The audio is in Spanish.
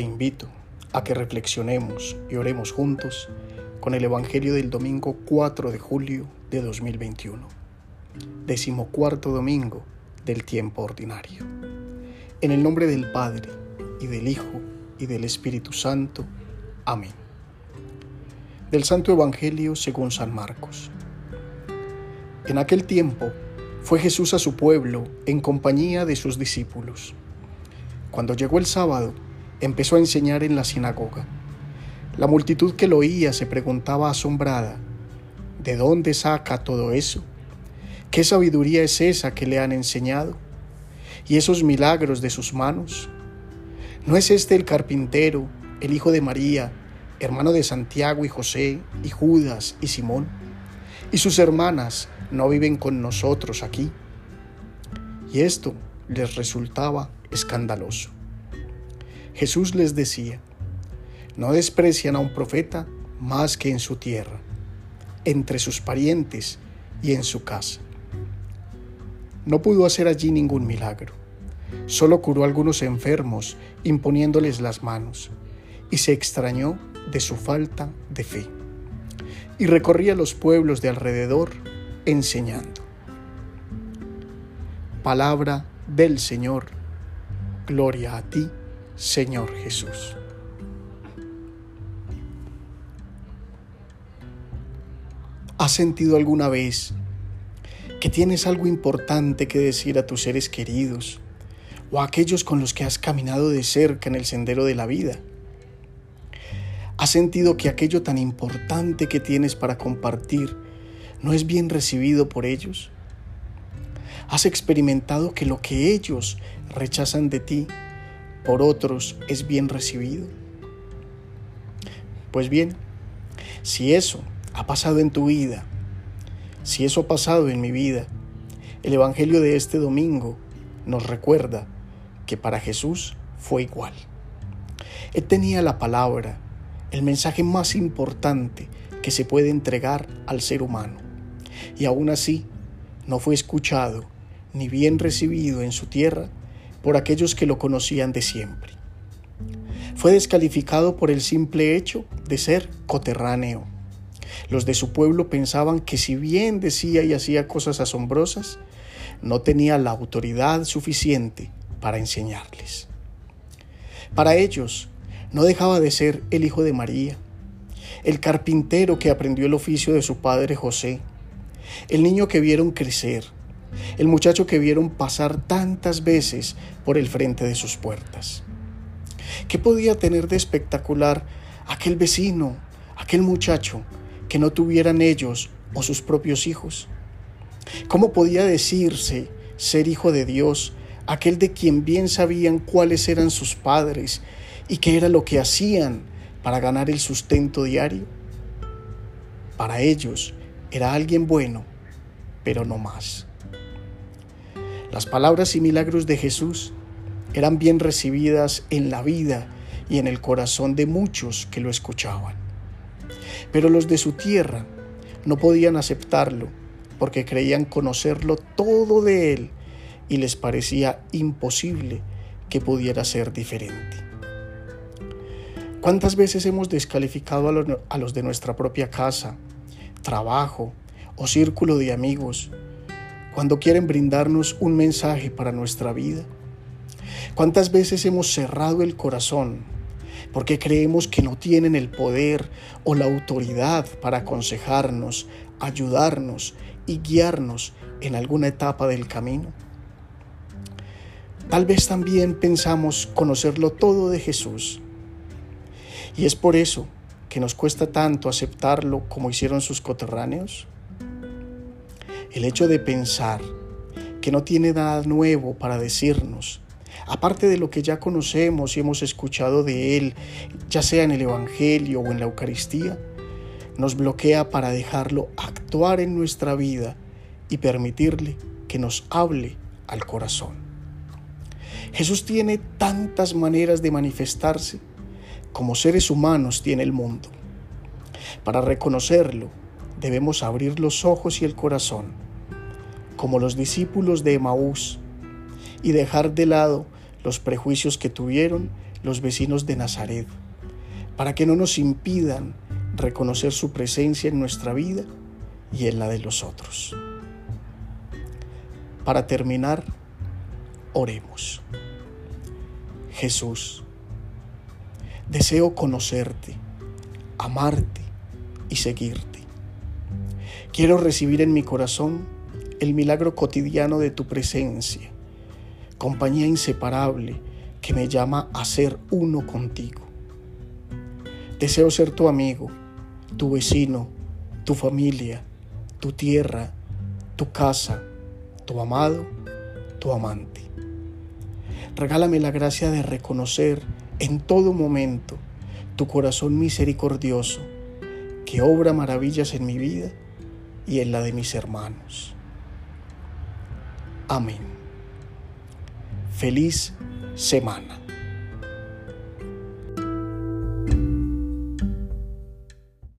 Te invito a que reflexionemos y oremos juntos con el Evangelio del domingo 4 de julio de 2021, decimocuarto domingo del tiempo ordinario. En el nombre del Padre, y del Hijo, y del Espíritu Santo. Amén. Del Santo Evangelio según San Marcos. En aquel tiempo fue Jesús a su pueblo en compañía de sus discípulos. Cuando llegó el sábado, empezó a enseñar en la sinagoga. La multitud que lo oía se preguntaba asombrada, ¿de dónde saca todo eso? ¿Qué sabiduría es esa que le han enseñado? ¿Y esos milagros de sus manos? ¿No es este el carpintero, el hijo de María, hermano de Santiago y José, y Judas y Simón? ¿Y sus hermanas no viven con nosotros aquí? Y esto les resultaba escandaloso. Jesús les decía, no desprecian a un profeta más que en su tierra, entre sus parientes y en su casa. No pudo hacer allí ningún milagro, solo curó a algunos enfermos imponiéndoles las manos, y se extrañó de su falta de fe. Y recorría los pueblos de alrededor enseñando. Palabra del Señor. Gloria a ti, Señor Jesús. ¿Has sentido alguna vez que tienes algo importante que decir a tus seres queridos o a aquellos con los que has caminado de cerca en el sendero de la vida? ¿Has sentido que aquello tan importante que tienes para compartir no es bien recibido por ellos? ¿Has experimentado que lo que ellos rechazan de ti por otros es bien recibido? Pues bien, si eso ha pasado en tu vida, si eso ha pasado en mi vida, el Evangelio de este domingo nos recuerda que para Jesús fue igual. Él tenía la palabra, el mensaje más importante que se puede entregar al ser humano, y aún así no fue escuchado ni bien recibido en su tierra por aquellos que lo conocían de siempre. Fue descalificado por el simple hecho de ser coterráneo. Los de su pueblo pensaban que si bien decía y hacía cosas asombrosas, no tenía la autoridad suficiente para enseñarles. Para ellos, no dejaba de ser el hijo de María, el carpintero que aprendió el oficio de su padre José, el niño que vieron crecer, el muchacho que vieron pasar tantas veces por el frente de sus puertas. ¿Qué podía tener de espectacular aquel vecino, aquel muchacho, que no tuvieran ellos o sus propios hijos? ¿Cómo podía decirse ser hijo de Dios aquel de quien bien sabían cuáles eran sus padres y qué era lo que hacían para ganar el sustento diario? Para ellos era alguien bueno, pero no más. Las palabras y milagros de Jesús eran bien recibidas en la vida y en el corazón de muchos que lo escuchaban. Pero los de su tierra no podían aceptarlo porque creían conocerlo todo de él y les parecía imposible que pudiera ser diferente. ¿Cuántas veces hemos descalificado a los de nuestra propia casa, trabajo o círculo de amigos cuando quieren brindarnos un mensaje para nuestra vida? ¿Cuántas veces hemos cerrado el corazón porque creemos que no tienen el poder o la autoridad para aconsejarnos, ayudarnos y guiarnos en alguna etapa del camino? Tal vez también pensamos conocerlo todo de Jesús. Y es por eso que nos cuesta tanto aceptarlo como hicieron sus coterráneos. El hecho de pensar que no tiene nada nuevo para decirnos, aparte de lo que ya conocemos y hemos escuchado de Él, ya sea en el Evangelio o en la Eucaristía, nos bloquea para dejarlo actuar en nuestra vida y permitirle que nos hable al corazón. Jesús tiene tantas maneras de manifestarse como seres humanos tiene el mundo. Para reconocerlo, debemos abrir los ojos y el corazón, como los discípulos de Emaús, y dejar de lado los prejuicios que tuvieron los vecinos de Nazaret, para que no nos impidan reconocer su presencia en nuestra vida y en la de los otros. Para terminar, oremos. Jesús, deseo conocerte, amarte y seguirte. Quiero recibir en mi corazón el milagro cotidiano de tu presencia, compañía inseparable que me llama a ser uno contigo. Deseo ser tu amigo, tu vecino, tu familia, tu tierra, tu casa, tu amado, tu amante. Regálame la gracia de reconocer en todo momento tu corazón misericordioso que obra maravillas en mi vida y en la de mis hermanos. Amén. Feliz semana.